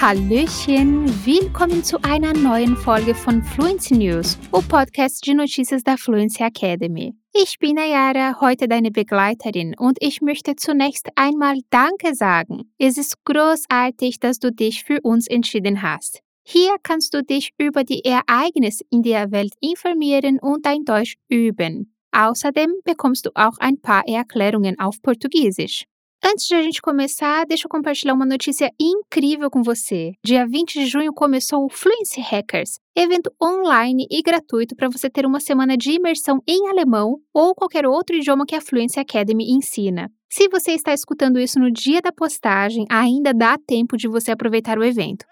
Hallöchen, willkommen zu einer neuen Folge von Fluency News, o podcast de notícias da Fluency Academy. Ich bin Ayara, heute deine Begleiterin und ich möchte zunächst einmal Danke sagen. Es ist großartig, dass du dich für uns entschieden hast. Hier kannst du dich über die Ereignisse in der Welt informieren und dein Deutsch üben. Außerdem bekommst du auch ein paar Erklärungen auf Portugiesisch. Antes de a gente começar, deixa eu compartilhar uma notícia incrível com você. Dia 20 de junho começou o Fluency Hackers, evento online e gratuito para você ter uma semana de imersão em alemão ou qualquer outro idioma que a Fluency Academy ensina. Se você está escutando isso no dia da postagem, ainda dá tempo de você aproveitar o evento.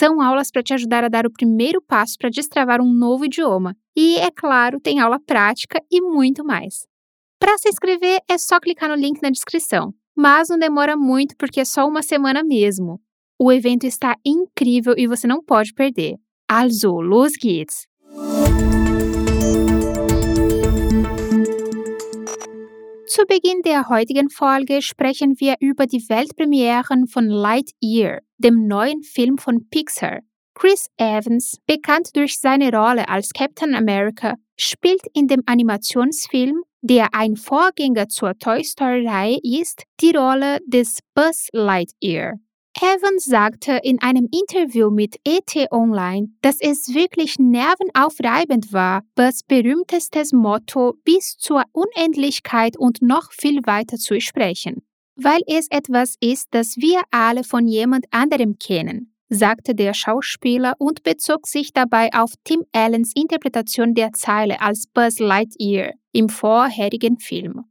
São aulas para te ajudar a dar o primeiro passo para destravar um novo idioma. E, é claro, tem aula prática e muito mais. Para se inscrever, é só clicar no link na descrição. Mas não demora muito porque é só uma semana mesmo. O evento está incrível e você não pode perder. Also, los geht's! Zu Beginn der heutigen Folge sprechen wir über die Weltpremieren von Lightyear, dem neuen Film von Pixar. Chris Evans, bekannt durch seine Rolle als Captain America, spielt in dem Animationsfilm, der ein Vorgänger zur Toy Story-Reihe ist, die Rolle des Buzz Lightyear. Evans sagte in einem Interview mit ET Online, dass es wirklich nervenaufreibend war, Buzz berühmtestes Motto bis zur Unendlichkeit und noch viel weiter zu sprechen, weil es etwas ist, das wir alle von jemand anderem kennen sagte der Schauspieler und bezog sich dabei auf Tim Allens Interpretation der Zeile als Buzz Lightyear im vorherigen Film.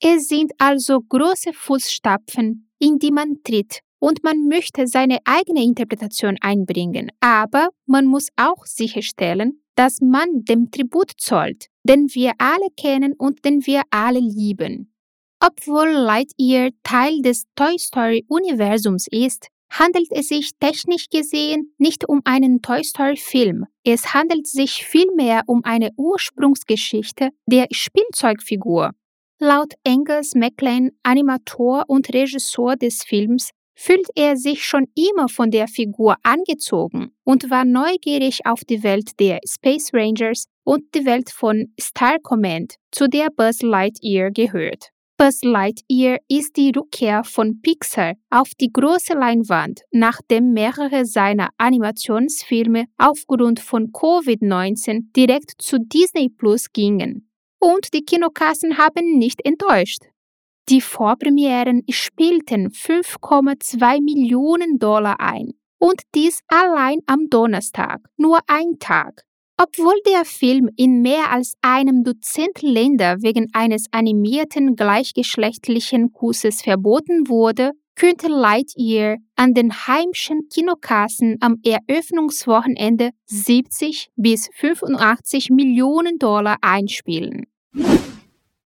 Es sind also große Fußstapfen, in die man tritt und man möchte seine eigene Interpretation einbringen, aber man muss auch sicherstellen, dass man dem Tribut zollt, den wir alle kennen und den wir alle lieben. Obwohl Lightyear Teil des Toy Story Universums ist, handelt es sich technisch gesehen nicht um einen Toy Story-Film. Es handelt sich vielmehr um eine Ursprungsgeschichte der Spielzeugfigur. Laut Angus MacLean, Animator und Regisseur des Films, fühlt er sich schon immer von der Figur angezogen und war neugierig auf die Welt der Space Rangers und die Welt von Star Command, zu der Buzz Lightyear gehört. Buzz Lightyear ist die Rückkehr von Pixar auf die große Leinwand, nachdem mehrere seiner Animationsfilme aufgrund von Covid-19 direkt zu Disney Plus gingen. Und die Kinokassen haben nicht enttäuscht. Die Vorpremieren spielten 5,2 Millionen Dollar ein. Und dies allein am Donnerstag, nur ein Tag. Obwohl der Film in mehr als einem Dutzend Länder wegen eines animierten gleichgeschlechtlichen Kusses verboten wurde, könnte Lightyear an den heimischen Kinokassen am Eröffnungswochenende 70 bis 85 Millionen Dollar einspielen.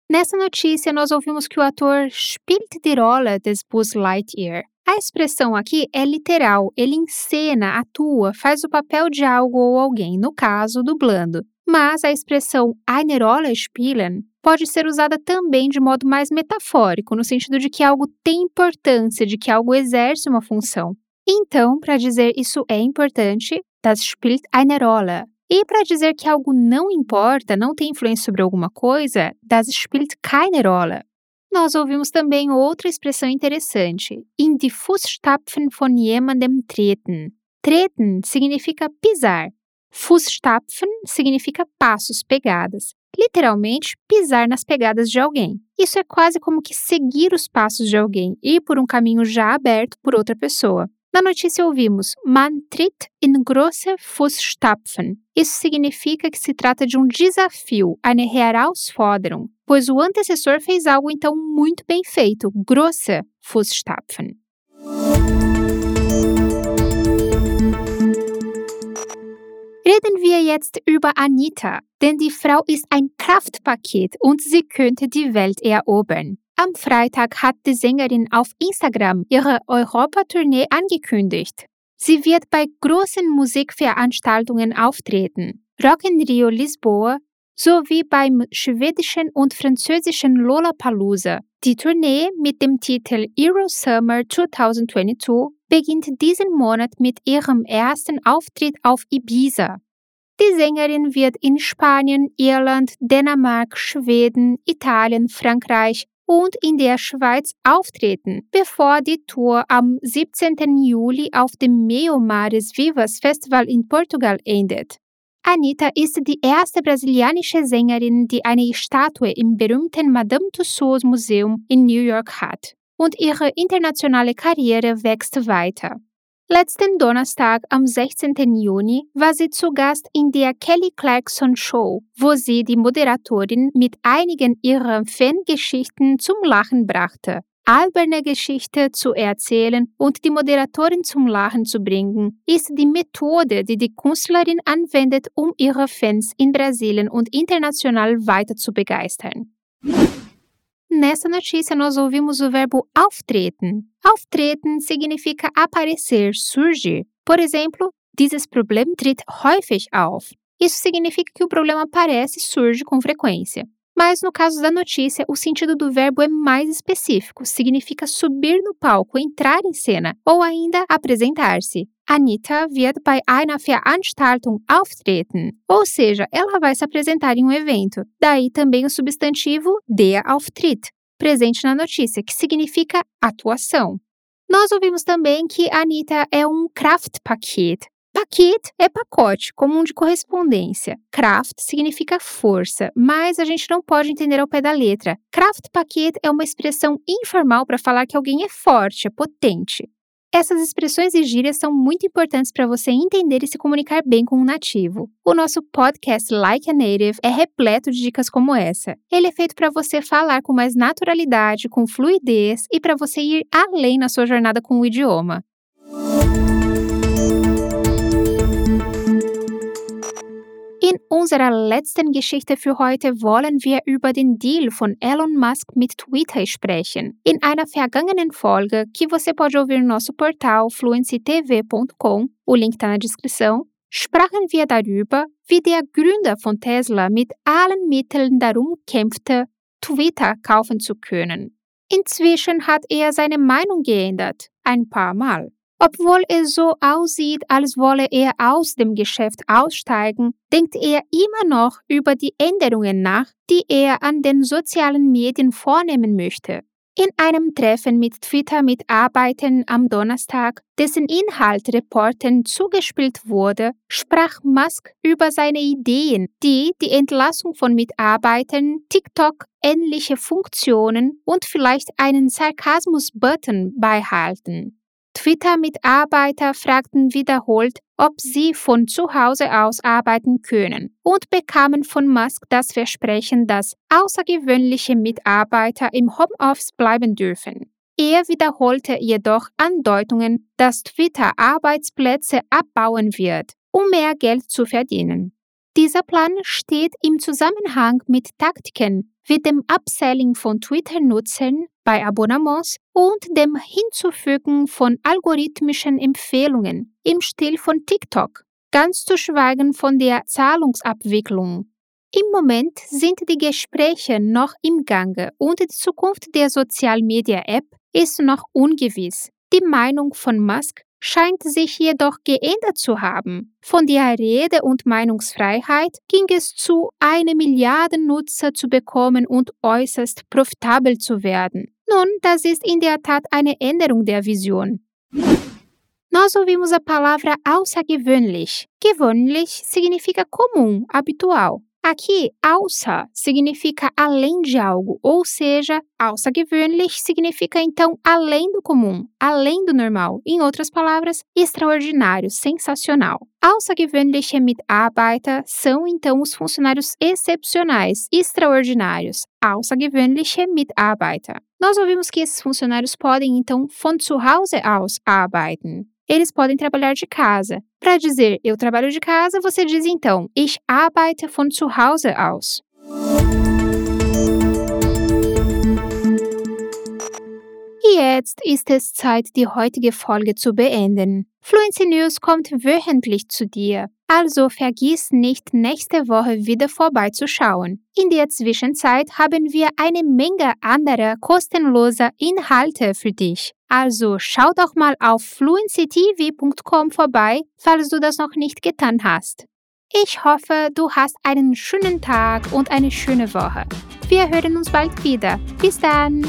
Nessa notícia, nós ouvimos que o ator spielt die Rolle des Buzz Lightyear. A expressão aqui é literal, ele encena, atua, faz o papel de algo ou alguém, no caso, dublando. Mas a expressão eine Rolle spielen pode ser usada também de modo mais metafórico, no sentido de que algo tem importância, de que algo exerce uma função. Então, para dizer isso é importante, das spielt eine Rolle. E para dizer que algo não importa, não tem influência sobre alguma coisa, das spielt keine Rolle. Nós ouvimos também outra expressão interessante, in die Fußstapfen von jemandem treten. Treten significa pisar. Fußstapfen significa passos, pegadas. Literalmente, pisar nas pegadas de alguém. Isso é quase como que seguir os passos de alguém, ir por um caminho já aberto por outra pessoa. Na notícia ouvimos Man tritt in große Fußstapfen. Isso significa que se trata de um desafio, eine Herausforderung, pois o antecessor fez algo então muito bem feito, große Fußstapfen. Reden wir jetzt über Anita, denn die Frau ist ein Kraftpaket und sie könnte die Welt erobern. Am Freitag hat die Sängerin auf Instagram ihre Europatournee angekündigt. Sie wird bei großen Musikveranstaltungen auftreten, Rock in Rio Lisboa sowie beim schwedischen und französischen Lollapalooza Die Tournee mit dem Titel Euro Summer 2022 beginnt diesen Monat mit ihrem ersten Auftritt auf Ibiza. Die Sängerin wird in Spanien, Irland, Dänemark, Schweden, Italien, Frankreich und in der Schweiz auftreten, bevor die Tour am 17. Juli auf dem Meo Mares Vivas Festival in Portugal endet. Anita ist die erste brasilianische Sängerin, die eine Statue im berühmten Madame Tussauds Museum in New York hat. Und ihre internationale Karriere wächst weiter. Letzten Donnerstag, am 16. Juni, war sie zu Gast in der Kelly Clarkson Show, wo sie die Moderatorin mit einigen ihrer Fangeschichten zum Lachen brachte alberne Geschichte zu erzählen und die Moderatorin zum Lachen zu bringen, ist die Methode, die die Künstlerin anwendet, um ihre Fans in Brasilien und international weiter zu begeistern. Nessa notícia, nós ouvimos o verbo auftreten. Auftreten significa aparecer, surgir. Por exemplo, dieses Problem tritt häufig auf. Isso significa que o problema aparece e surge com frequência. Mas no caso da notícia, o sentido do verbo é mais específico, significa subir no palco, entrar em cena ou ainda apresentar-se. Anita wird bei einer Veranstaltung auftreten, ou seja, ela vai se apresentar em um evento. Daí também o substantivo der Auftritt, presente na notícia, que significa atuação. Nós ouvimos também que Anita é um Kraftpaket, Paket é pacote, comum de correspondência. Kraft significa força, mas a gente não pode entender ao pé da letra. Kraft Paket é uma expressão informal para falar que alguém é forte, é potente. Essas expressões e gírias são muito importantes para você entender e se comunicar bem com um nativo. O nosso podcast Like a Native é repleto de dicas como essa. Ele é feito para você falar com mais naturalidade, com fluidez e para você ir além na sua jornada com o idioma. Unserer letzten Geschichte für heute wollen wir über den Deal von Elon Musk mit Twitter sprechen. In einer vergangenen Folge, que você pode ouvir no nosso portal fluencytv.com, o link está na descrição, sprachen wir darüber, wie der Gründer von Tesla mit allen Mitteln darum kämpfte, Twitter kaufen zu können. Inzwischen hat er seine Meinung geändert, ein paar Mal. Obwohl es so aussieht, als wolle er aus dem Geschäft aussteigen, denkt er immer noch über die Änderungen nach, die er an den sozialen Medien vornehmen möchte. In einem Treffen mit Twitter-Mitarbeitern am Donnerstag, dessen Inhalt Reportern zugespielt wurde, sprach Musk über seine Ideen, die die Entlassung von Mitarbeitern, TikTok, ähnliche Funktionen und vielleicht einen Sarkasmus-Button beihalten. Twitter-Mitarbeiter fragten wiederholt, ob sie von zu Hause aus arbeiten können und bekamen von Musk das Versprechen, dass außergewöhnliche Mitarbeiter im Homeoffice bleiben dürfen. Er wiederholte jedoch Andeutungen, dass Twitter Arbeitsplätze abbauen wird, um mehr Geld zu verdienen. Dieser Plan steht im Zusammenhang mit Taktiken wie dem Upselling von Twitter-Nutzern bei Abonnements und dem Hinzufügen von algorithmischen Empfehlungen im Stil von TikTok, ganz zu schweigen von der Zahlungsabwicklung. Im Moment sind die Gespräche noch im Gange und die Zukunft der Social-Media-App ist noch ungewiss. Die Meinung von Musk scheint sich jedoch geändert zu haben. Von der Rede- und Meinungsfreiheit ging es zu, eine Milliarde Nutzer zu bekommen und äußerst profitabel zu werden. Nun, das ist in der Tat eine Änderung der Vision. Nós ouvimos a palavra außergewöhnlich. Gewöhnlich significa comum, habitual. Aqui, außer significa além de algo, ou seja, außergewöhnlich significa então além do comum, além do normal. Em outras palavras, extraordinário, sensacional. Außergewöhnliche Mitarbeiter são então os funcionários excepcionais, extraordinários. Außergewöhnliche Mitarbeiter. Nós ouvimos que esses funcionários podem então von zu Hause aus arbeiten eles podem trabalhar de casa. Para dizer eu trabalho de casa, você diz então Ich arbeite von zu Hause aus. Jetzt ist es Zeit, die heutige Folge zu beenden. Fluency News kommt wöchentlich zu dir, also vergiss nicht, nächste Woche wieder vorbeizuschauen. In der Zwischenzeit haben wir eine Menge anderer kostenloser Inhalte für dich. Also schau doch mal auf fluencytv.com vorbei, falls du das noch nicht getan hast. Ich hoffe, du hast einen schönen Tag und eine schöne Woche. Wir hören uns bald wieder. Bis dann!